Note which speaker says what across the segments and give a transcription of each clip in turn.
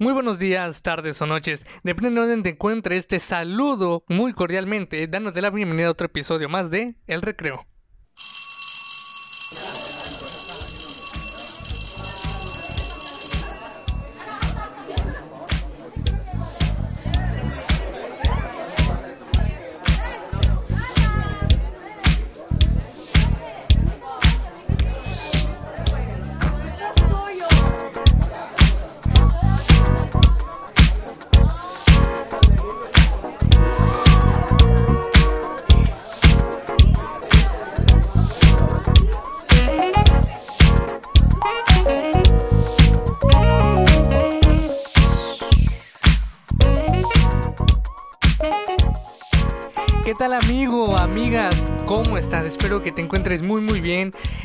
Speaker 1: Muy buenos días, tardes o noches. Depende de dónde te encuentres, te saludo muy cordialmente, dándote la bienvenida a otro episodio más de El Recreo.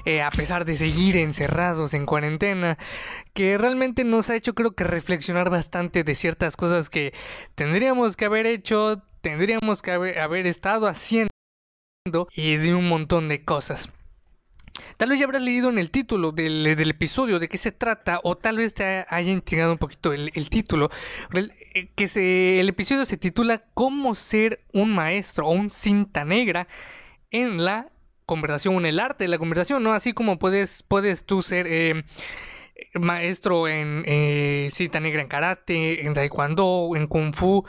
Speaker 1: A pesar de seguir encerrados en cuarentena, que realmente nos ha hecho creo que reflexionar bastante de ciertas cosas que tendríamos que haber hecho, tendríamos que haber, estado haciendo y de un montón de cosas. Tal vez ya habrás leído en el título del, episodio de qué se trata, o tal vez te haya intrigado un poquito el, título. Eh, que el episodio se titula Cómo ser un maestro o un cinta negra en la conversación, el arte de la conversación, ¿no? Así como puedes, puedes tú ser eh, maestro en eh, cinta negra en karate, en taekwondo, en kung fu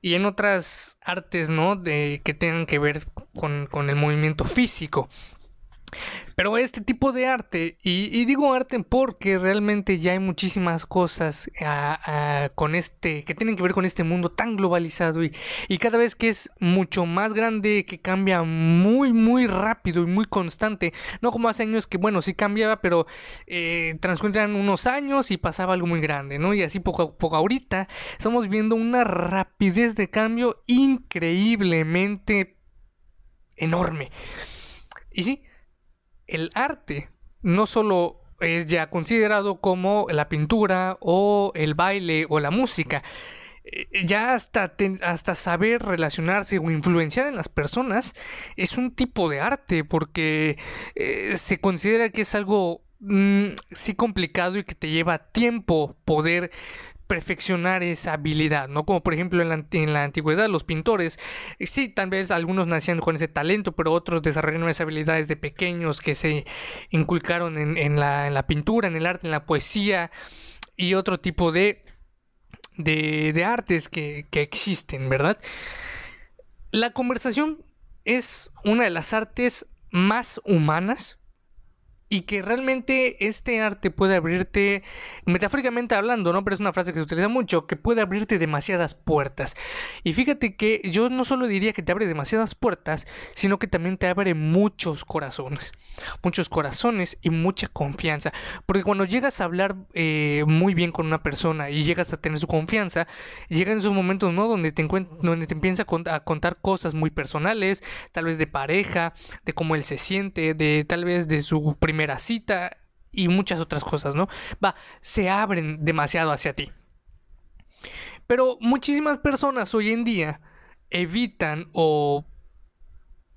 Speaker 1: y en otras artes, ¿no? De, que tengan que ver con, con el movimiento físico. Pero este tipo de arte, y, digo arte porque realmente ya hay muchísimas cosas con este, que tienen que ver con este mundo tan globalizado y, y, cada vez que es mucho más grande, que cambia muy, muy rápido y muy constante. No como hace años que, bueno, sí cambiaba, pero eh, transcurrían unos años y pasaba algo muy grande, ¿no? Y así poco a poco ahorita estamos viendo una rapidez de cambio increíblemente enorme. Y sí, el arte no solo es ya considerado como la pintura o el baile o la música, eh, ya hasta, hasta saber relacionarse o influenciar en las personas es un tipo de arte porque eh, se considera que es algo mm, sí complicado y que te lleva tiempo poder perfeccionar esa habilidad, ¿no? Como por ejemplo en la, antigüedad los pintores, eh, sí, tal vez algunos nacían con ese talento, pero otros desarrollaron esas habilidades de pequeños que se inculcaron en, la, pintura, en el arte, en la poesía y otro tipo de, de, artes que, que existen, ¿verdad? La conversación es una de las artes más humanas y que realmente este arte puede abrirte, metafóricamente hablando, ¿no? Pero es una frase que se utiliza mucho, que puede abrirte demasiadas puertas. Y fíjate que yo no solo diría que te abre demasiadas puertas, sino que también te abre muchos corazones. Muchos corazones y mucha confianza. Porque cuando llegas a hablar eh, muy bien con una persona y llegas a tener su confianza, llegan esos momentos, ¿no? Donde te, donde te empieza a, contar cosas muy personales, tal vez de pareja, de cómo él se siente, de tal vez de su primer primera cita y muchas otras cosas, ¿no? Va, se abren demasiado hacia ti. Pero muchísimas personas hoy en día evitan o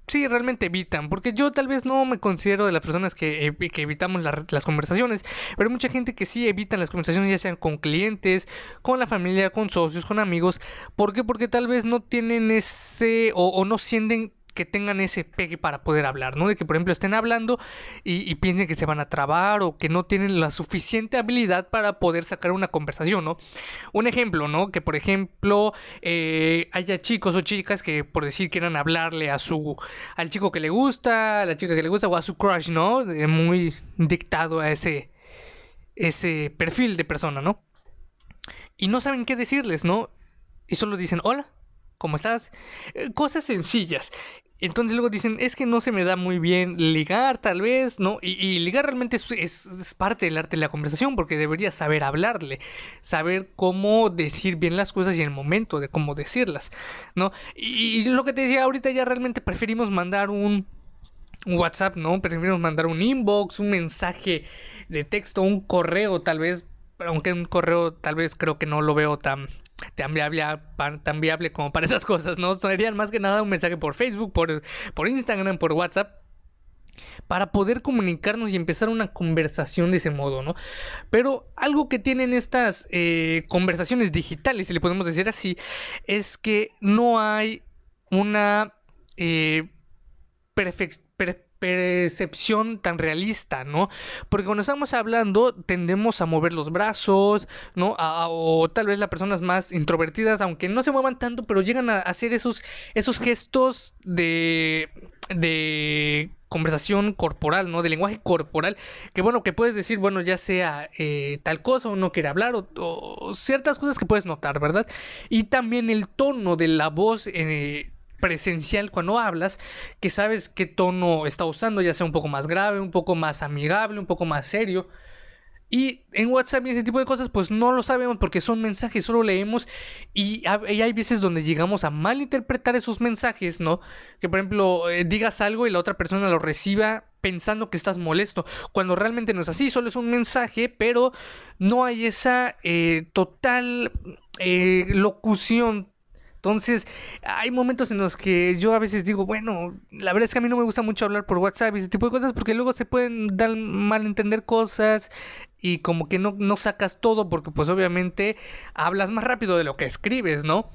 Speaker 1: sí, realmente evitan, porque yo tal vez no me considero de las personas que, evitamos las conversaciones, pero hay mucha gente que sí evitan las conversaciones, ya sean con clientes, con la familia, con socios, con amigos. ¿Por qué? Porque tal vez no tienen ese o no sienten que tengan ese pegue para poder hablar, ¿no? De que por ejemplo estén hablando y, piensen que se van a trabar o que no tienen la suficiente habilidad para poder sacar una conversación, ¿no? Un ejemplo, ¿no? Que por ejemplo eh, haya chicos o chicas que por decir quieran hablarle a su al chico que le gusta, a la chica que le gusta o a su crush, ¿no? muy dictado a ese ese perfil de persona, ¿no? Y no saben qué decirles, ¿no? Y solo dicen hola ¿cómo estás? Eh, cosas sencillas. Entonces luego dicen, es que no se me da muy bien ligar, tal vez, ¿no? Y, ligar realmente es, parte del arte de la conversación, porque deberías saber hablarle, saber cómo decir bien las cosas y el momento de cómo decirlas, ¿no? Y, lo que te decía ahorita ya realmente preferimos mandar un WhatsApp, ¿no? Preferimos mandar un inbox, un mensaje de texto, un correo tal vez, aunque un correo tal vez creo que no lo veo tan tan viable, tan viable como para esas cosas, ¿no? Serían más que nada un mensaje por Facebook, por, por Instagram, por WhatsApp. para poder comunicarnos y empezar una conversación de ese modo, ¿no? Pero algo que tienen estas eh, conversaciones digitales, si le podemos decir así, es que no hay una eh, percepción tan realista, ¿no? Porque cuando estamos hablando tendemos a mover los brazos, ¿no? o tal vez las personas más introvertidas, aunque no se muevan tanto, pero llegan a hacer esos, esos gestos de, de conversación corporal, ¿no? De lenguaje corporal, que bueno, que puedes decir, bueno, ya sea eh, tal cosa o no quiere hablar, o, ciertas cosas que puedes notar, ¿verdad? Y también el tono de la voz eh, presencial cuando hablas, que sabes qué tono está usando, ya sea un poco más grave, un poco más amigable, un poco más serio. Y en WhatsApp y ese tipo de cosas, pues no lo sabemos porque son mensajes, solo leemos y, hay veces donde llegamos a malinterpretar esos mensajes, ¿no? Que por ejemplo eh, digas algo y la otra persona lo reciba pensando que estás molesto, cuando realmente no es así, solo es un mensaje, pero no hay esa eh, total eh, locución entonces, hay momentos en los que yo a veces digo, bueno, la verdad es que a mí no me gusta mucho hablar por WhatsApp y ese tipo de cosas porque luego se pueden dar mal entender cosas y como que no, no sacas todo porque pues obviamente hablas más rápido de lo que escribes, ¿no?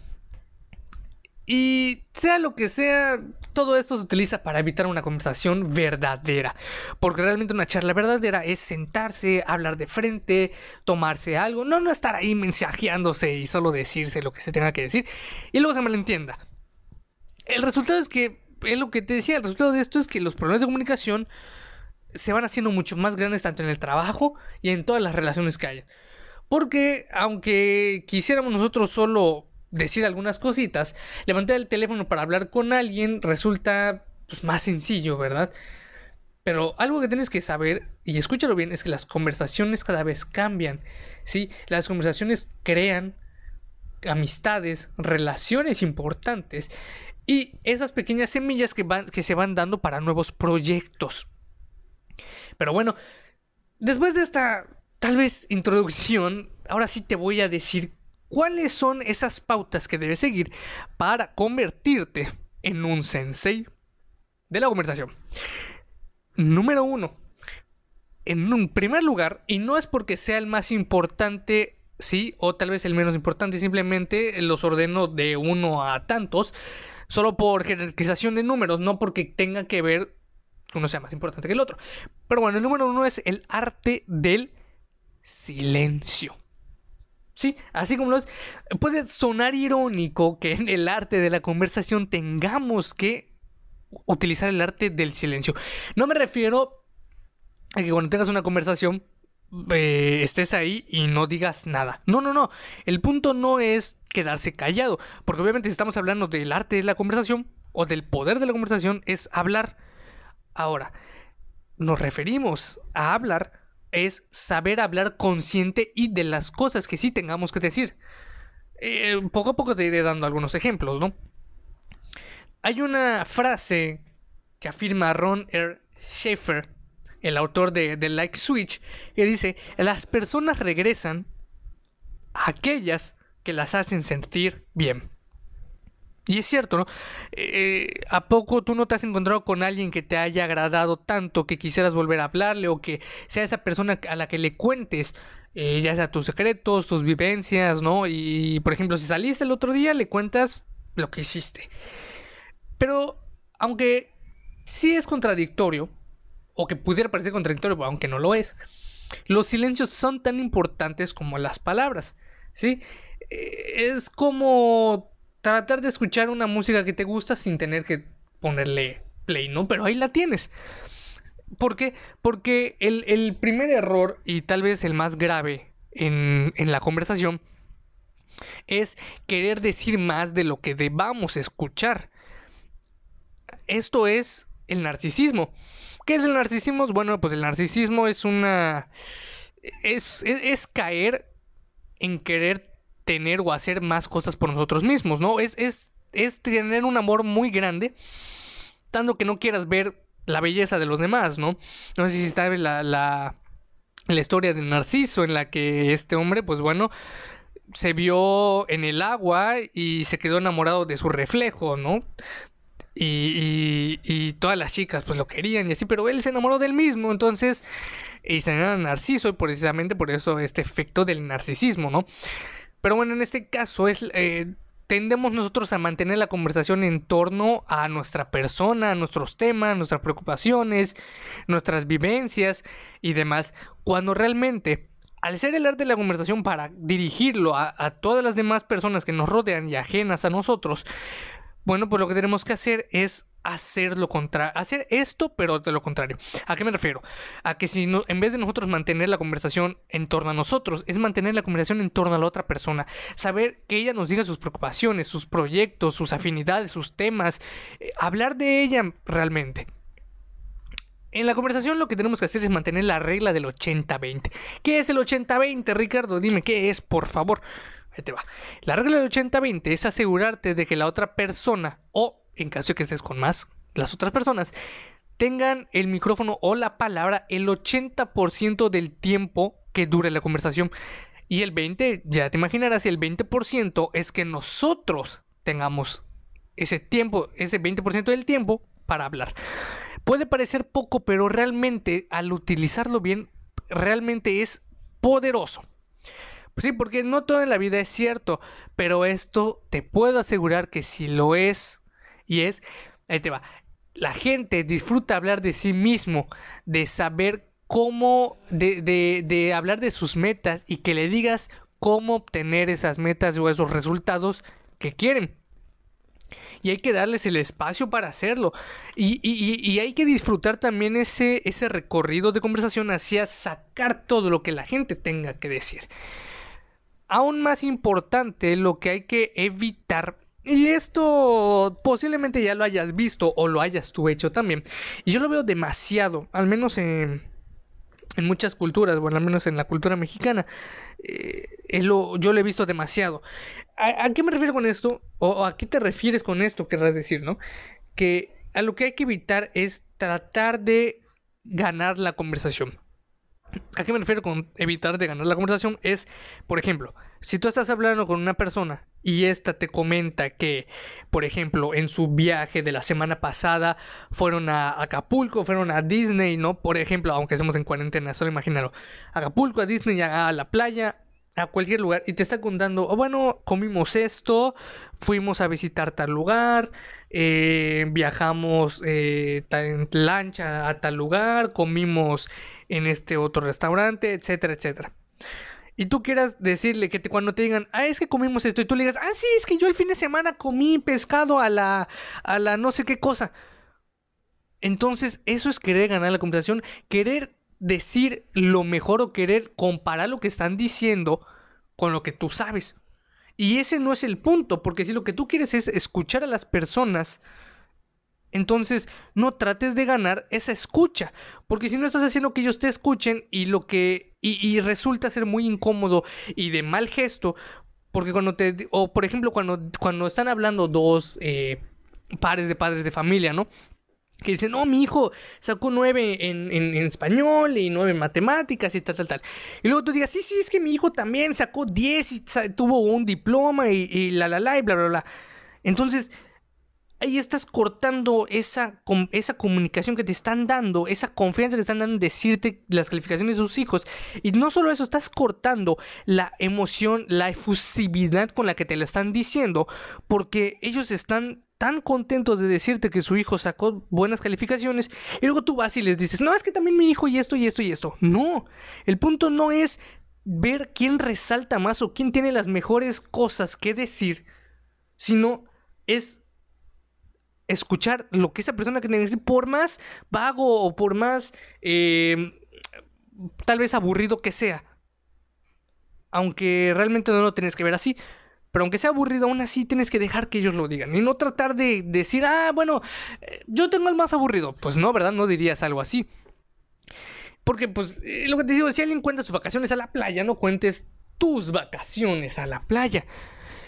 Speaker 1: Y sea lo que sea, todo esto se utiliza para evitar una conversación verdadera. Porque realmente una charla verdadera es sentarse, hablar de frente, tomarse algo, no, no estar ahí mensajeándose y solo decirse lo que se tenga que decir y luego se malentienda. El resultado es que, es lo que te decía, el resultado de esto es que los problemas de comunicación se van haciendo mucho más grandes tanto en el trabajo y en todas las relaciones que haya. Porque aunque quisiéramos nosotros solo decir algunas cositas, levantar el teléfono para hablar con alguien resulta pues, más sencillo, ¿verdad? Pero algo que tienes que saber, y escúchalo bien, es que las conversaciones cada vez cambian, ¿sí? Las conversaciones crean amistades, relaciones importantes y esas pequeñas semillas que, se van dando para nuevos proyectos. Pero bueno, después de esta tal vez introducción, ahora sí te voy a decir ¿Cuáles son esas pautas que debes seguir para convertirte en un sensei de la conversación? Número uno. En un primer lugar, y no es porque sea el más importante, sí, o tal vez el menos importante, simplemente los ordeno de uno a tantos, solo por jerarquización de números, no porque tenga que ver uno sea más importante que el otro. Pero bueno, el número uno es el arte del silencio. Sí, así como lo es. Puede sonar irónico que en el arte de la conversación tengamos que utilizar el arte del silencio. No me refiero a que cuando tengas una conversación eh, estés ahí y no digas nada. No, no, no. El punto no es quedarse callado. Porque obviamente si estamos hablando del arte de la conversación o del poder de la conversación es hablar. Ahora, nos referimos a hablar es saber hablar consciente y de las cosas que sí tengamos que decir. Eh, poco a poco te iré dando algunos ejemplos, ¿no? Hay una frase que afirma Ron R. Schaefer, el autor de The Like Switch, que dice, las personas regresan a aquellas que las hacen sentir bien. Y es cierto, ¿no? Eh, ¿A poco tú no te has encontrado con alguien que te haya agradado tanto que quisieras volver a hablarle o que sea esa persona a la que le cuentes eh, ya sea tus secretos, tus vivencias, ¿no? Y por ejemplo, si saliste el otro día, le cuentas lo que hiciste. Pero, aunque sí es contradictorio, o que pudiera parecer contradictorio, aunque no lo es, los silencios son tan importantes como las palabras, ¿sí? Eh, es como tratar de escuchar una música que te gusta sin tener que ponerle play, ¿no? Pero ahí la tienes. ¿Por qué? Porque el, primer error, y tal vez el más grave en, en la conversación, es querer decir más de lo que debamos escuchar. Esto es el narcisismo. ¿Qué es el narcisismo? Bueno, pues el narcisismo es una... es, es caer en querer tener o hacer más cosas por nosotros mismos, ¿no? Es, es, es tener un amor muy grande, tanto que no quieras ver la belleza de los demás, ¿no? No sé si sabes la, la, la historia de Narciso, en la que este hombre, pues bueno, se vio en el agua y se quedó enamorado de su reflejo, ¿no? y, y, todas las chicas pues lo querían y así, pero él se enamoró del mismo, entonces, y se enamoró narciso y precisamente por eso este efecto del narcisismo, ¿no? Pero bueno, en este caso es... Eh, tendemos nosotros a mantener la conversación en torno a nuestra persona, a nuestros temas, nuestras preocupaciones, nuestras vivencias y demás, cuando realmente al ser el arte de la conversación para dirigirlo a, a, todas las demás personas que nos rodean y ajenas a nosotros, bueno, pues lo que tenemos que hacer es hacer lo contrario, hacer esto, pero de lo contrario. ¿A qué me refiero? A que si en vez de nosotros mantener la conversación en torno a nosotros, es mantener la conversación en torno a la otra persona, saber que ella nos diga sus preocupaciones, sus proyectos, sus afinidades, sus temas, eh, hablar de ella realmente. En la conversación lo que tenemos que hacer es mantener la regla del 80-20. ¿Qué es el 80-20, Ricardo? Dime qué es, por favor La regla del 80-20 es asegurarte de que la otra persona, o en caso de que estés con más, las otras personas, tengan el micrófono o la palabra el 80% del tiempo que dure la conversación. Y el 20, ya te imaginarás, el 20% es que nosotros tengamos ese tiempo, ese 20% del tiempo para hablar. Puede parecer poco, pero realmente al utilizarlo bien, realmente es poderoso. Sí, porque no todo en la vida es cierto, pero esto te puedo asegurar que si lo es, y es, ahí te va, la gente disfruta hablar de sí mismo, de saber cómo, de, de, de hablar de sus metas y que le digas cómo obtener esas metas o esos resultados que quieren. Y hay que darles el espacio para hacerlo. Y, y, y, hay que disfrutar también ese, ese recorrido de conversación hacia sacar todo lo que la gente tenga que decir aún más importante lo que hay que evitar y esto posiblemente ya lo hayas visto o lo hayas tú hecho también. Y yo lo veo demasiado, al menos en, muchas culturas, bueno, al menos en la cultura mexicana. Eh, yo lo he visto demasiado. ¿A, qué me refiero con esto? ¿O a qué te refieres con esto, querrás decir, no? Que a lo que hay que evitar es tratar de ganar la conversación. ¿A qué me refiero con evitar de ganar la conversación? Es, por ejemplo, si tú estás hablando con una persona y ésta te comenta que, por ejemplo, en su viaje de la semana pasada fueron a Acapulco, fueron a Disney, ¿no? Por ejemplo, aunque estemos en cuarentena, solo imagínalo. Acapulco, a Disney, a la playa, a cualquier lugar y te está contando, oh, bueno, comimos esto, fuimos a visitar tal lugar, eh, viajamos eh, en lancha a tal lugar, comimos en este otro restaurante, etcétera, etcétera. Y tú quieras decirle que cuando te digan, ah, es que comimos esto, y tú le digas, ah, sí, es que yo el fin de semana comí pescado a la, a la no sé qué cosa. Entonces, eso es querer ganar la conversación, querer decir lo mejor o querer comparar lo que están diciendo con lo que tú sabes. Y ese no es el punto, porque si lo que tú quieres es escuchar a las personas, entonces, no trates de ganar esa escucha, porque si no estás haciendo que ellos te escuchen y lo que y, resulta ser muy incómodo y de mal gesto, porque cuando te o por ejemplo cuando cuando están hablando dos eh, pares de padres de familia, ¿no? que dicen, no, mi hijo sacó nueve en, en, español y nueve en matemáticas y tal, tal, tal. Y luego tú digas, sí, sí, es que mi hijo también sacó diez y tuvo un diploma y, y la, la, la, y bla, bla, bla. Entonces, ahí estás cortando esa, esa comunicación que te están dando, esa confianza que te están dando en decirte las calificaciones de sus hijos. Y no solo eso, estás cortando la emoción, la efusividad con la que te lo están diciendo, porque ellos están tan contentos de decirte que su hijo sacó buenas calificaciones y luego tú vas y les dices, no, es que también mi hijo y esto y esto y esto. No, el punto no es ver quién resalta más o quién tiene las mejores cosas que decir, sino es escuchar lo que esa persona que decir, por más vago o por más em, tal vez aburrido que sea. Aunque realmente no lo tienes que ver así. Pero aunque sea aburrido, aún así tienes que dejar que ellos lo digan. Y no tratar de decir, ah, bueno, eh, yo tengo el más aburrido. Pues no, ¿verdad? No dirías algo así. Porque, pues, eh, lo que te digo, si alguien cuenta sus vacaciones a la playa, no cuentes tus vacaciones a la playa.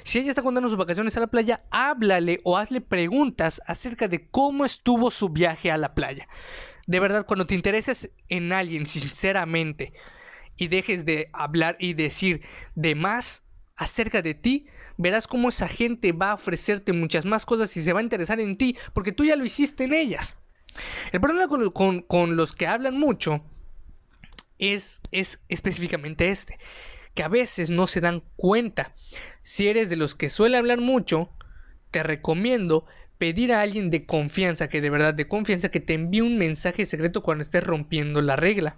Speaker 1: Si ella está contando sus vacaciones a la playa, háblale o hazle preguntas acerca de cómo estuvo su viaje a la playa. De verdad, cuando te intereses en alguien sinceramente y dejes de hablar y decir de más, acerca de ti, verás cómo esa gente va a ofrecerte muchas más cosas y se va a interesar en ti porque tú ya lo hiciste en ellas. El problema con, los que hablan mucho es, es específicamente este, que a veces no se dan cuenta. Si eres de los que suele hablar mucho, te recomiendo pedir a alguien de confianza, que de verdad de confianza, que te envíe un mensaje secreto cuando estés rompiendo la regla.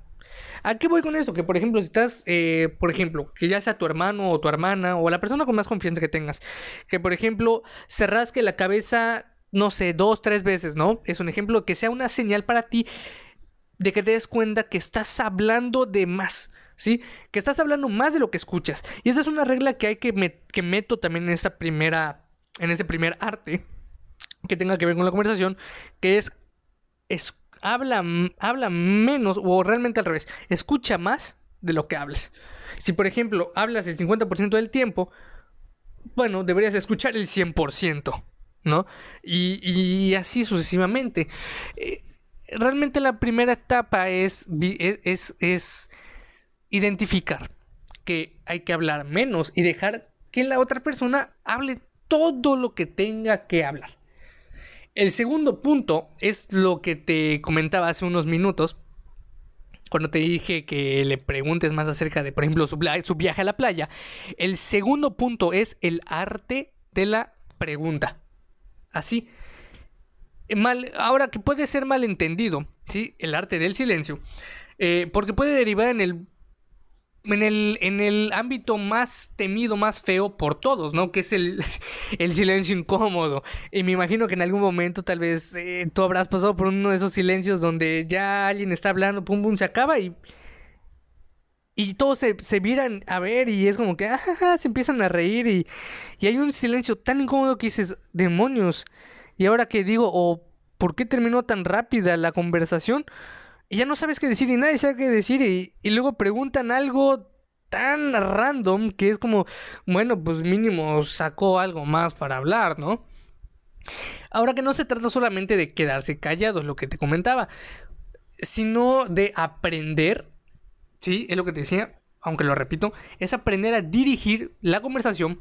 Speaker 1: ¿A qué voy con esto? Que por ejemplo, si estás, eh, por ejemplo, que ya sea tu hermano o tu hermana o la persona con más confianza que tengas, que por ejemplo se rasque la cabeza, no sé, dos, tres veces, ¿no? Es un ejemplo que sea una señal para ti de que te des cuenta que estás hablando de más. ¿Sí? Que estás hablando más de lo que escuchas. Y esa es una regla que hay que, que meto también en esa primera, en ese primer arte que tenga que ver con la conversación, que es, es habla, habla menos o realmente al revés, escucha más de lo que hables. Si por ejemplo hablas el 50% del tiempo, bueno, deberías escuchar el 100%, ¿no? Y, y así sucesivamente. Eh, realmente la primera etapa es, es, es identificar que hay que hablar menos y dejar que la otra persona hable todo lo que tenga que hablar. El segundo punto es lo que te comentaba hace unos minutos, cuando te dije que le preguntes más acerca de, por ejemplo, su, viaje a la playa. El segundo punto es el arte de la pregunta. Así. Mal, ahora que puede ser malentendido, ¿sí? El arte del silencio. Eh, porque puede derivar en el en el, en el ámbito más temido, más feo por todos, ¿no? Que es el, el silencio incómodo. Y me imagino que en algún momento tal vez eh, tú habrás pasado por uno de esos silencios donde ya alguien está hablando, pum, pum, se acaba y... Y todos se, se miran a ver y es como que ah, se empiezan a reír y, y hay un silencio tan incómodo que dices, demonios. Y ahora que digo, o ¿por qué terminó tan rápida la conversación? Y ya no sabes qué decir y nadie sabe qué decir y, luego preguntan algo tan random que es como, bueno, pues mínimo sacó algo más para hablar, ¿no? Ahora que no se trata solamente de quedarse callados, lo que te comentaba, sino de aprender, ¿sí? Es lo que te decía, aunque lo repito, es aprender a dirigir la conversación,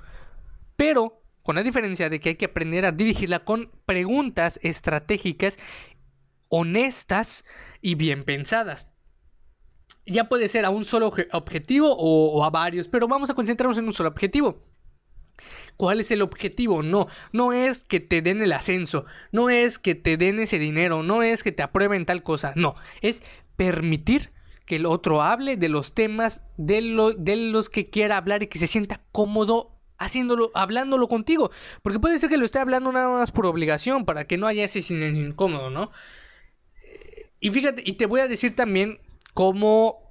Speaker 1: pero con la diferencia de que hay que aprender a dirigirla con preguntas estratégicas honestas y bien pensadas. Ya puede ser a un solo objetivo o, a varios, pero vamos a concentrarnos en un solo objetivo. ¿Cuál es el objetivo? No, no es que te den el ascenso, no es que te den ese dinero, no es que te aprueben tal cosa, no, es permitir que el otro hable de los temas de, los que quiera hablar y que se sienta cómodo haciéndolo, hablándolo contigo, porque puede ser que lo esté hablando nada más por obligación, para que no haya ese silencio incómodo, ¿no? Y fíjate, y te voy a decir también cómo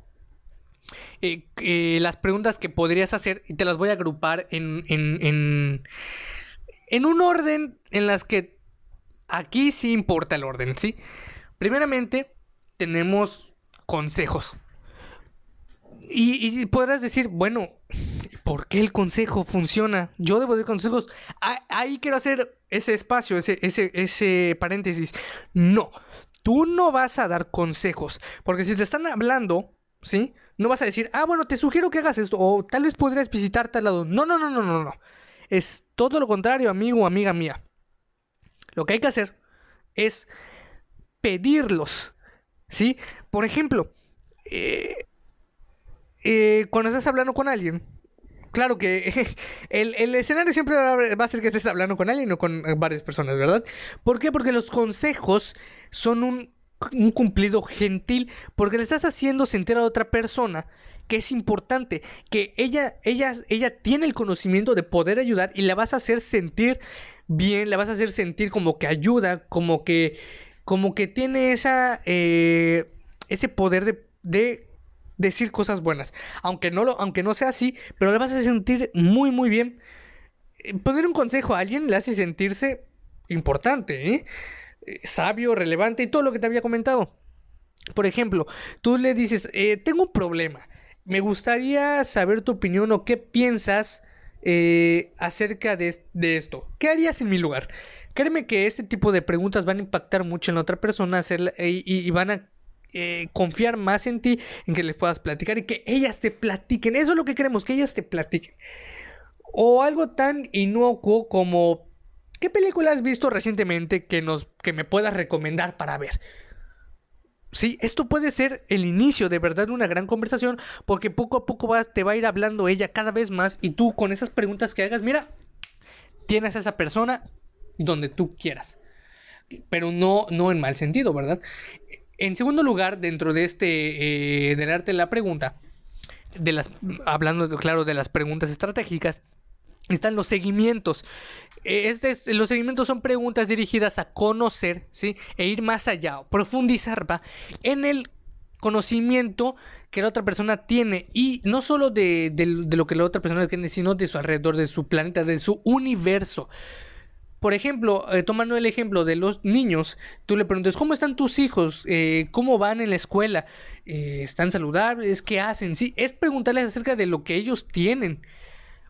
Speaker 1: eh, eh, las preguntas que podrías hacer y te las voy a agrupar en, en, en, en un orden en las que aquí sí importa el orden, ¿sí? Primeramente, tenemos consejos. Y, y, podrás decir, bueno, ¿por qué el consejo funciona? Yo debo de consejos. ahí quiero hacer ese espacio, ese, ese, ese paréntesis. No, tú no vas a dar consejos, porque si te están hablando, ¿sí? No vas a decir, ah, bueno, te sugiero que hagas esto, o tal vez podrías visitar tal lado. No, no, no, no, no, no. Es todo lo contrario, amigo o amiga mía. Lo que hay que hacer es pedirlos, ¿sí? Por ejemplo, eh, eh, cuando estás hablando con alguien, claro que el, el, escenario siempre va a ser que estés hablando con alguien o con varias personas, ¿verdad? ¿Por qué? Porque los consejos son un, un cumplido gentil porque le estás haciendo sentir a otra persona que es importante, que ella, ella, ella tiene el conocimiento de poder ayudar y la vas a hacer sentir bien, la vas a hacer sentir como que ayuda, como que, como que tiene esa, eh, ese poder de, de, decir cosas buenas, aunque no lo, aunque no sea así, pero la vas a sentir muy, muy bien. Eh, poner un consejo a alguien le hace sentirse importante, ¿eh? Eh, sabio, relevante y todo lo que te había comentado. Por ejemplo, tú le dices, eh, tengo un problema, me gustaría saber tu opinión o qué piensas eh, acerca de, esto. ¿Qué harías en mi lugar? Créeme que este tipo de preguntas van a impactar mucho en la otra persona y, van a confiar más en ti, en que les puedas platicar y que ellas te platiquen. Eso es lo que queremos, que ellas te platiquen. O algo tan inocuo como ¿qué película has visto recientemente que nos que me puedas recomendar para ver? Sí, esto puede ser el inicio de verdad de una gran conversación porque poco a poco vas, te va a ir hablando ella cada vez más y tú con esas preguntas que hagas, mira, tienes a esa persona donde tú quieras. Pero no, no en mal sentido, ¿verdad? En segundo lugar, dentro de este, eh, del arte de la pregunta, de las, hablando, claro, de las preguntas estratégicas, están los seguimientos. Eh, este los seguimientos son preguntas dirigidas a conocer, ¿sí? E ir más allá, profundizar, ¿va? En el conocimiento que la otra persona tiene y no solo de, lo que la otra persona tiene, sino de su alrededor, de su planeta, de su universo. Por ejemplo, eh, tomando el ejemplo de los niños, tú le preguntas, ¿cómo están tus hijos? Eh, ¿Cómo van en la escuela? ¿Están saludables? ¿Qué hacen? Sí, es preguntarles acerca de lo que ellos tienen.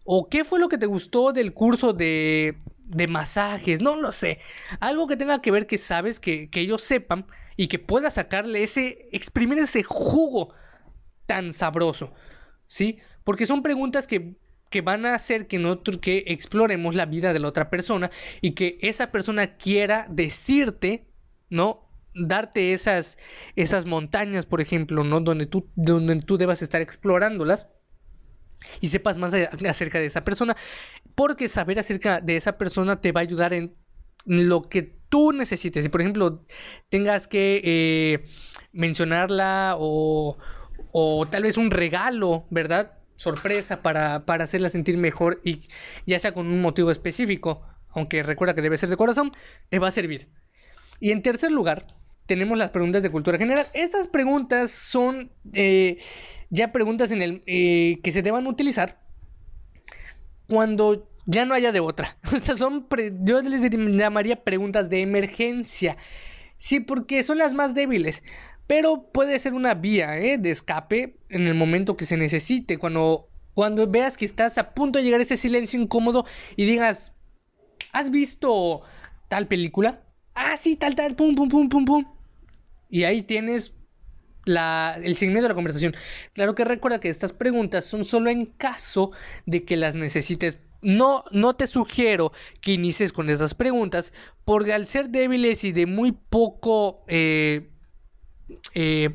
Speaker 1: ¿O qué fue lo que te gustó del curso de, de masajes? No lo sé. Algo que tenga que ver que sabes que, que ellos sepan y que puedas sacarle ese, exprimir ese jugo tan sabroso. ¿Sí? Porque son preguntas que, que van a hacer que nosotros que exploremos la vida de la otra persona y que esa persona quiera decirte, ¿no? Darte esas, esas montañas, por ejemplo, ¿no? Donde tú, donde tú debas estar explorándolas y sepas más acerca de esa persona, porque saber acerca de esa persona te va a ayudar en lo que tú necesites. Si por ejemplo tengas que eh, mencionarla o, o tal vez un regalo, ¿verdad? Sorpresa para, para hacerla sentir mejor y ya sea con un motivo específico, aunque recuerda que debe ser de corazón, te va a servir. Y en tercer lugar, tenemos las preguntas de cultura general. Estas preguntas son eh, ya preguntas en el, eh, que se deban utilizar cuando ya no haya de otra. O sea, son, yo les llamaría preguntas de emergencia. Sí, porque son las más débiles. Pero puede ser una vía ¿eh? de escape en el momento que se necesite. Cuando, cuando veas que estás a punto de llegar a ese silencio incómodo y digas, ¿has visto tal película? Ah, sí, tal, tal, pum, pum, pum, pum, pum. Y ahí tienes el seguimiento de la conversación. Claro que recuerda que estas preguntas son solo en caso de que las necesites. No, no te sugiero que inicies con esas preguntas, porque al ser débiles y de muy poco, eh, eh,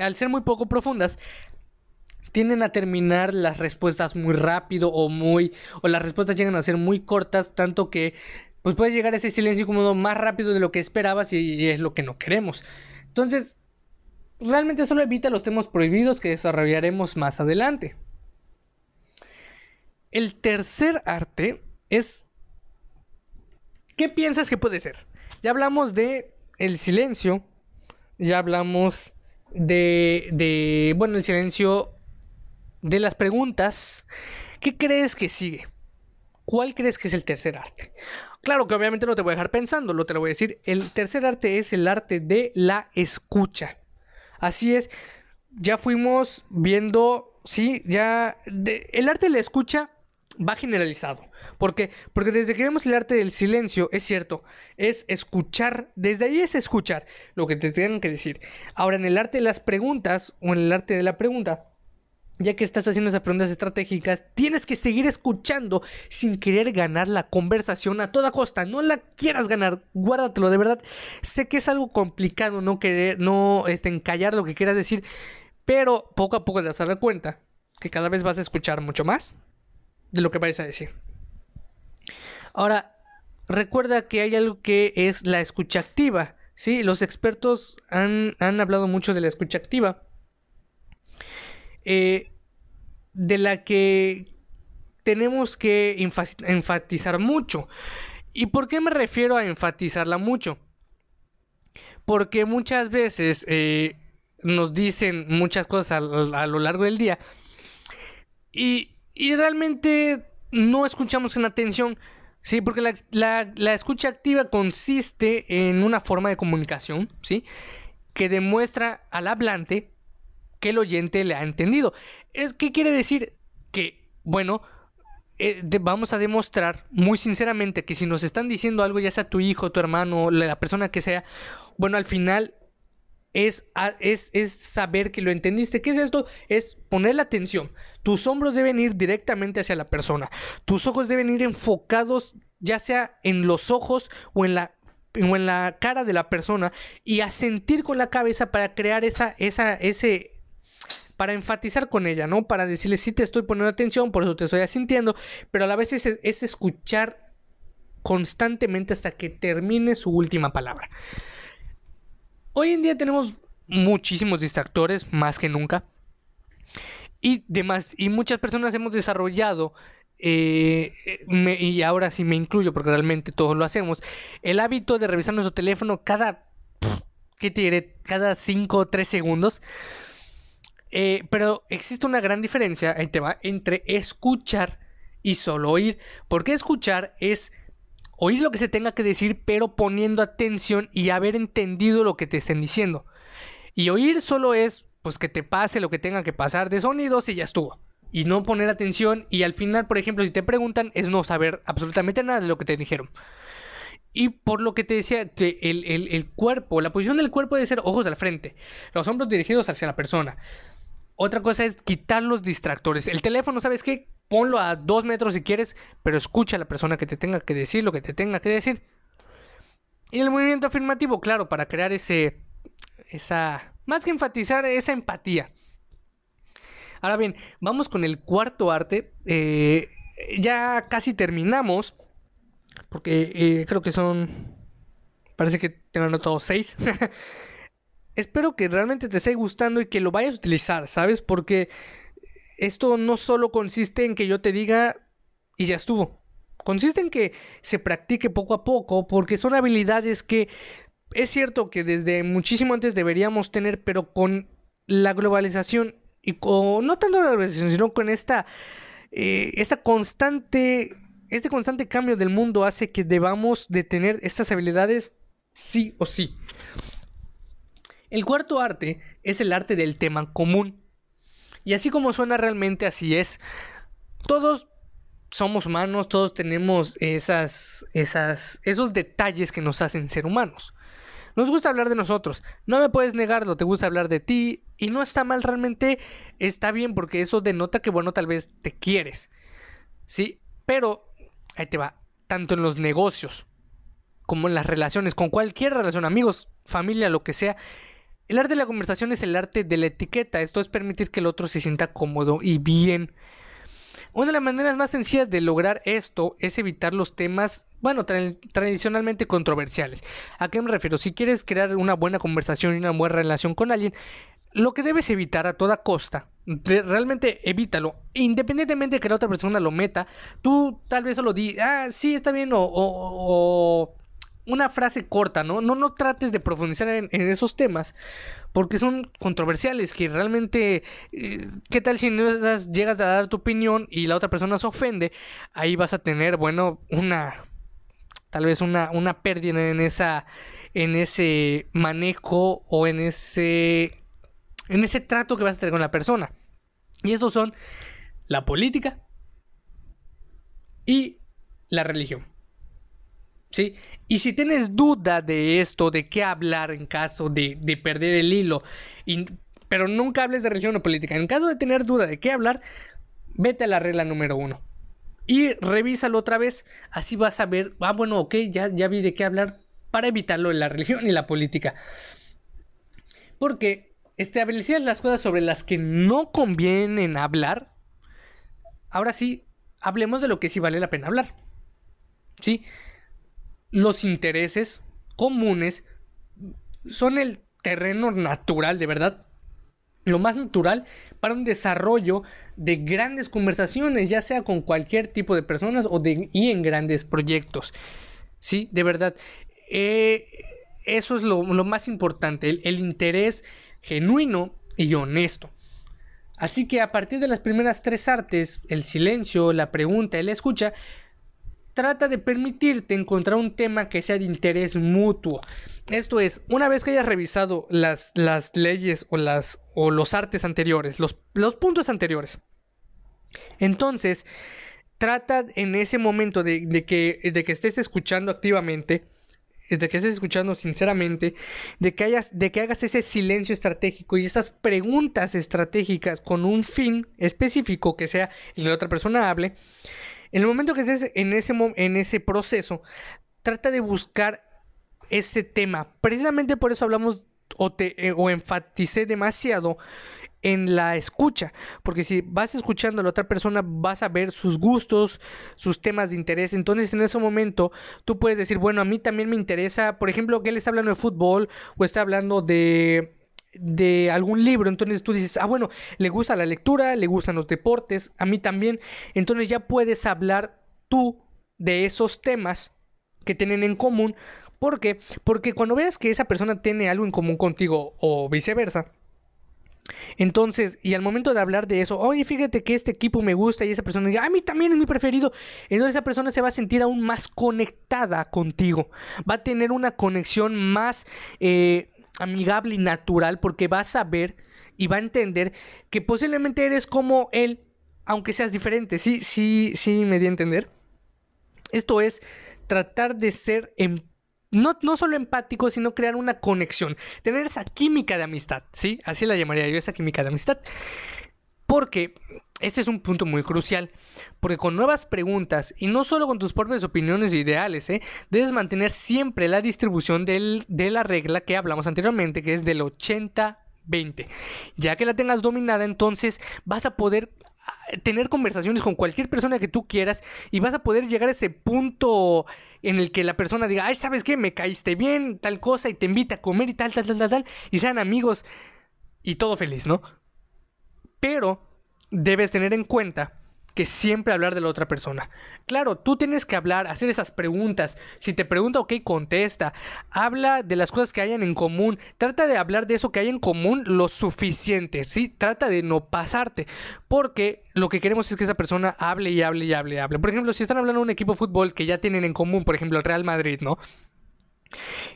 Speaker 1: al ser muy poco profundas, tienden a terminar las respuestas muy rápido o muy, o las respuestas llegan a ser muy cortas, tanto que pues puede llegar ese silencio incómodo más rápido de lo que esperabas y es lo que no queremos. Entonces, realmente solo evita los temas prohibidos que desarrollaremos más adelante. El tercer arte es ¿qué piensas que puede ser? Ya hablamos de el silencio, ya hablamos de, de bueno, el silencio de las preguntas. ¿Qué crees que sigue? ¿Cuál crees que es el tercer arte? Claro que obviamente no te voy a dejar pensando, lo te lo voy a decir. El tercer arte es el arte de la escucha. Así es, ya fuimos viendo, sí, ya el arte de la escucha va generalizado. ¿Por qué? Porque desde que vemos el arte del silencio, es cierto, es escuchar, desde ahí es escuchar lo que te tienen que decir. Ahora, en el arte de las preguntas o en el arte de la pregunta, ya que estás haciendo esas preguntas estratégicas, tienes que seguir escuchando sin querer ganar la conversación a toda costa. No la quieras ganar, guárdatelo, de verdad. Sé que es algo complicado no querer, no este, encallar lo que quieras decir, pero poco a poco te vas a dar cuenta que cada vez vas a escuchar mucho más de lo que vayas a decir. Ahora, recuerda que hay algo que es la escucha activa. ¿sí? Los expertos han, han hablado mucho de la escucha activa eh, de la que tenemos que enfatizar mucho. ¿Y por qué me refiero a enfatizarla mucho? Porque muchas veces eh, nos dicen muchas cosas a, lo largo del día y, realmente no escuchamos en atención. Sí, porque la, la, escucha activa consiste en una forma de comunicación, ¿sí? Que demuestra al hablante que el oyente le ha entendido. Es, ¿Qué quiere decir? Que, bueno, eh, vamos a demostrar muy sinceramente que si nos están diciendo algo, ya sea tu hijo, tu hermano, la persona que sea, bueno, al final es, es, es, saber que lo entendiste. ¿Qué es esto? Es poner la atención. Tus hombros deben ir directamente hacia la persona. Tus ojos deben ir enfocados ya sea en los ojos o en la, o en la cara de la persona y a sentir con la cabeza para crear esa, esa, ese, para enfatizar con ella, ¿no? Para decirle, sí te estoy poniendo atención, por eso te estoy asintiendo, pero a la vez es, es escuchar constantemente hasta que termine su última palabra. Hoy en día tenemos muchísimos distractores, más que nunca. Y demás, y muchas personas hemos desarrollado, eh, y ahora sí me incluyo porque realmente todos lo hacemos, el hábito de revisar nuestro teléfono cada, ¿qué? Cada 5 o 3 segundos. Eh, pero existe una gran diferencia entre escuchar y solo oír. Porque escuchar es oír lo que se tenga que decir, pero poniendo atención y haber entendido lo que te estén diciendo. Y oír solo es, pues, que te pase lo que tenga que pasar de sonidos y ya estuvo. Y no poner atención y al final, por ejemplo, si te preguntan, es no saber absolutamente nada de lo que te dijeron. Y por lo que te decía, que el, el cuerpo, la posición del cuerpo debe ser ojos al frente, los hombros dirigidos hacia la persona. Otra cosa es quitar los distractores. El teléfono, ¿sabes qué? Ponlo a dos metros si quieres, pero escucha a la persona que te tenga que decir lo que te tenga que decir. Y el movimiento afirmativo, claro, para crear ese, esa, más que enfatizar, esa empatía. Ahora bien, vamos con el cuarto arte. Eh, ya casi terminamos, porque eh, creo que son, parece que tengo anotado seis. espero que realmente te esté gustando y que lo vayas a utilizar, ¿sabes? Porque esto no solo consiste en que yo te diga y ya estuvo. Consiste en que se practique poco a poco porque son habilidades que es cierto que desde muchísimo antes deberíamos tener, pero con la globalización y con no tanto la globalización, sino con esta eh, esta constante este constante cambio del mundo hace que debamos de tener estas habilidades sí o sí. El cuarto arte es el arte del tema común. Y así como suena realmente, así es. Todos somos humanos, todos tenemos esas, esos detalles que nos hacen ser humanos. Nos gusta hablar de nosotros, no me puedes negarlo, te gusta hablar de ti y no está mal realmente, está bien porque eso denota que bueno, tal vez te quieres. Sí, pero ahí te va, tanto en los negocios como en las relaciones, con cualquier relación, amigos, familia, lo que sea, el arte de la conversación es el arte de la etiqueta, esto es permitir que el otro se sienta cómodo y bien. Una de las maneras más sencillas de lograr esto es evitar los temas, bueno, tradicionalmente controversiales. ¿A qué me refiero? Si quieres crear una buena conversación y una buena relación con alguien, lo que debes evitar a toda costa, realmente evítalo, independientemente de que la otra persona lo meta, tú tal vez solo di, ah, sí, está bien, o, o una frase corta, ¿no? No, no trates de profundizar en, esos temas porque son controversiales, que realmente, eh, ¿qué tal si no llegas a dar tu opinión y la otra persona se ofende? Ahí vas a tener, bueno, una, tal vez una, una pérdida en esa, en ese manejo o en ese, en ese trato que vas a tener con la persona. Y estos son la política y la religión. ¿Sí? Y si tienes duda de esto, de qué hablar en caso de, perder el hilo, pero nunca hables de religión o política, en caso de tener duda de qué hablar, vete a la regla número uno. Y revísalo otra vez, así vas a ver, ah, bueno, ok, ya, ya vi de qué hablar para evitarlo en la religión y la política. Porque establecer las cosas sobre las que no convienen hablar, ahora sí, hablemos de lo que sí vale la pena hablar. ¿Sí? Los intereses comunes son el terreno natural, de verdad, lo más natural para un desarrollo de grandes conversaciones, ya sea con cualquier tipo de personas o de, y en grandes proyectos. Sí, de verdad. Eh, eso es lo, más importante, el, el interés genuino y honesto. Así que a partir de las primeras tres artes, el silencio, la pregunta y la escucha, trata de permitirte encontrar un tema que sea de interés mutuo. Esto es, una vez que hayas revisado las, leyes o, los artes anteriores, los, puntos anteriores, entonces trata en ese momento de, que, estés escuchando activamente, de que estés escuchando sinceramente, de que, de que hagas ese silencio estratégico y esas preguntas estratégicas con un fin específico que sea el que la otra persona hable. En el momento que estés en ese, en ese proceso, trata de buscar ese tema. Precisamente por eso hablamos o, te, eh, o enfaticé demasiado en la escucha, porque si vas escuchando a la otra persona vas a ver sus gustos, sus temas de interés, entonces en ese momento tú puedes decir, bueno, a mí también me interesa, por ejemplo, que él está hablando de fútbol o está hablando de de algún libro, entonces tú dices, ah, bueno, le gusta la lectura, le gustan los deportes, a mí también, entonces ya puedes hablar tú de esos temas que tienen en común, ¿por qué? Porque cuando veas que esa persona tiene algo en común contigo o viceversa, entonces, y al momento de hablar de eso, oye, fíjate que este equipo me gusta y esa persona dice, a mí también es mi preferido. Entonces esa persona se va a sentir aún más conectada contigo. Va a tener una conexión más eh, amigable y natural porque va a saber y va a entender que posiblemente eres como él, aunque seas diferente. Sí, sí, sí, me di a entender. Esto es tratar de ser empático no, no solo empático, sino crear una conexión, tener esa química de amistad, ¿sí? Así la llamaría yo, esa química de amistad. Porque este es un punto muy crucial, porque con nuevas preguntas y no solo con tus propias opiniones e ideales, ¿eh? debes mantener siempre la distribución de la regla que hablamos anteriormente, que es del 80 20. Ya que la tengas dominada, entonces vas a poder tener conversaciones con cualquier persona que tú quieras y vas a poder llegar a ese punto en el que la persona diga, ay, ¿sabes qué? Me caíste bien, tal cosa, y te invita a comer y tal, tal, tal, tal, tal, y sean amigos y todo feliz, ¿no? Pero debes tener en cuenta que siempre hablar de la otra persona. Claro, tú tienes que hablar, hacer esas preguntas. Si te pregunta, ok, contesta. Habla de las cosas que hayan en común. Trata de hablar de eso que hay en común lo suficiente, ¿sí? Trata de no pasarte. Porque lo que queremos es que esa persona hable y hable y hable y hable. Por ejemplo, si están hablando de un equipo de fútbol que ya tienen en común, por ejemplo, el Real Madrid, ¿no?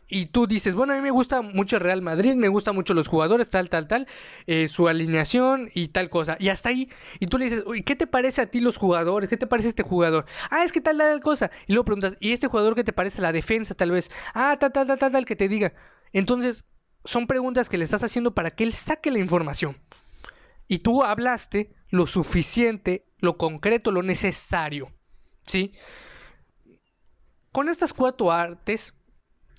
Speaker 1: Y tú dices, bueno, a mí me gusta mucho el Real Madrid, me gustan mucho los jugadores, tal, tal, tal, eh, su alineación y tal cosa. Y hasta ahí, y tú le dices, ¿qué te parece a ti los jugadores? ¿Qué te parece este jugador? Ah, es que tal, tal, cosa. Y luego preguntas, ¿y este jugador qué te parece la defensa tal vez? Ah, tal, tal, tal, tal, tal, que te diga. Entonces, son preguntas que le estás haciendo para que él saque la información. Y tú hablaste lo suficiente, lo concreto, lo necesario. ¿Sí? Con estas cuatro artes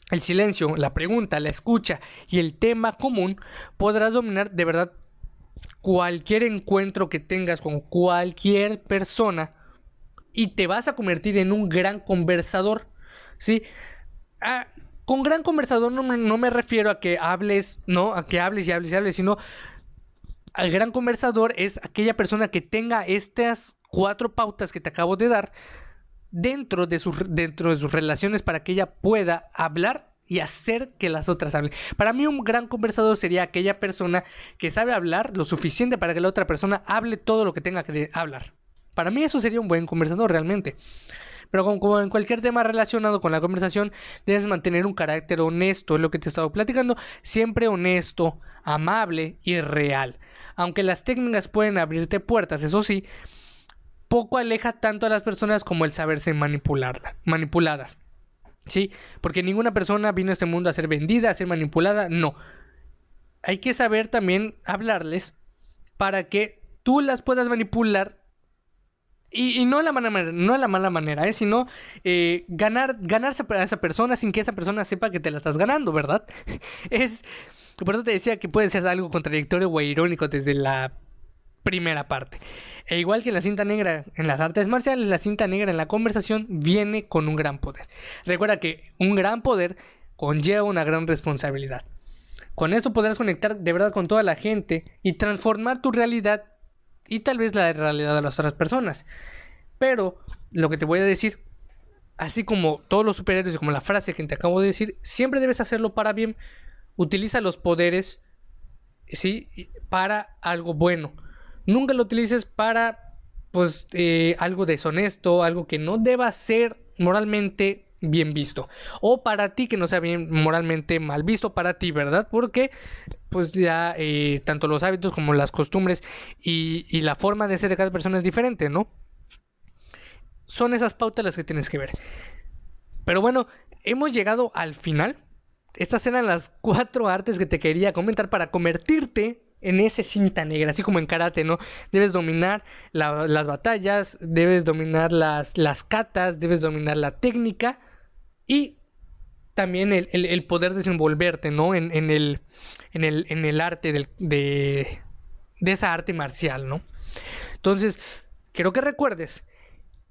Speaker 1: el silencio, la pregunta, la escucha y el tema común, podrás dominar de verdad cualquier encuentro que tengas con cualquier persona y te vas a convertir en un gran conversador. ¿Sí? Ah, con gran conversador no no me, refiero a que hables, ¿no? A que hables y hables y hables, sino al gran conversador es aquella persona que tenga estas cuatro pautas que te acabo de dar dentro de, sus, dentro de sus relaciones para que ella pueda hablar y hacer que las otras hablen. Para mí un gran conversador sería aquella persona que sabe hablar lo suficiente para que la otra persona hable todo lo que tenga que hablar. Para mí eso sería un buen conversador realmente. Pero como, en cualquier tema relacionado con la conversación, debes mantener un carácter honesto, es lo que te he estado platicando, siempre honesto, amable y real. Aunque las técnicas pueden abrirte puertas, eso sí, poco aleja tanto a las personas como el saberse manipularla, manipuladas. ¿Sí? Porque ninguna persona vino a este mundo a ser vendida, a ser manipulada, no. Hay que saber también hablarles para que tú las puedas manipular y, no, la mala manera, no la mala manera, ¿eh? sino eh, ganar, ganarse a esa persona sin que esa persona sepa que te la estás ganando, ¿verdad? es, por eso te decía que puede ser algo contradictorio o irónico desde la primera parte. E igual que la cinta negra en las artes marciales, la cinta negra en la conversación viene con un gran poder. Recuerda que un gran poder conlleva una gran responsabilidad. Con esto podrás conectar de verdad con toda la gente y transformar tu realidad y tal vez la realidad de las otras personas. Pero lo que te voy a decir, así como todos los superhéroes y como la frase que te acabo de decir, siempre debes hacerlo para bien. Utiliza los poderes, ¿sí? Para algo bueno nunca lo utilices para pues eh, algo deshonesto, algo que no deba ser moralmente bien visto o para ti que no sea bien moralmente mal visto para ti, ¿verdad? Porque pues ya eh, tanto los hábitos como las costumbres y, y la forma de ser de cada persona es diferente, ¿no? Son esas pautas las que tienes que ver. Pero bueno, hemos llegado al final. Estas eran las cuatro artes que te quería comentar para convertirte en ese cinta negra, así como en karate, ¿no? Debes dominar las batallas, debes dominar las, las katas, debes dominar la técnica y también el, poder desenvolverte, ¿no? En, el, en, el, en el arte de, de esa arte marcial, ¿no? Entonces, quiero que recuerdes,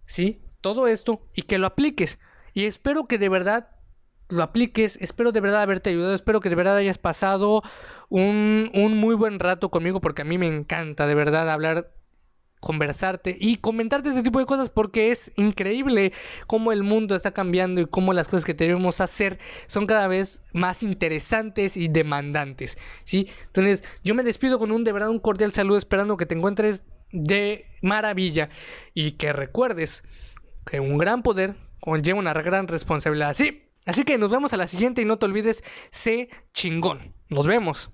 Speaker 1: ¿sí? Todo esto y que lo apliques. Y espero que de verdad lo apliques, espero de verdad haberte ayudado, espero que de verdad hayas pasado un, un muy buen rato conmigo porque a mí me encanta de verdad hablar conversarte y comentarte este tipo de cosas porque es increíble cómo el mundo está cambiando y cómo las cosas que debemos hacer son cada vez más interesantes y demandantes, ¿sí? Entonces, yo me despido con un de verdad un cordial saludo esperando que te encuentres de maravilla y que recuerdes que un gran poder conlleva una gran responsabilidad. Sí, así que nos vemos a la siguiente y no te olvides, sé chingón. Nos vemos.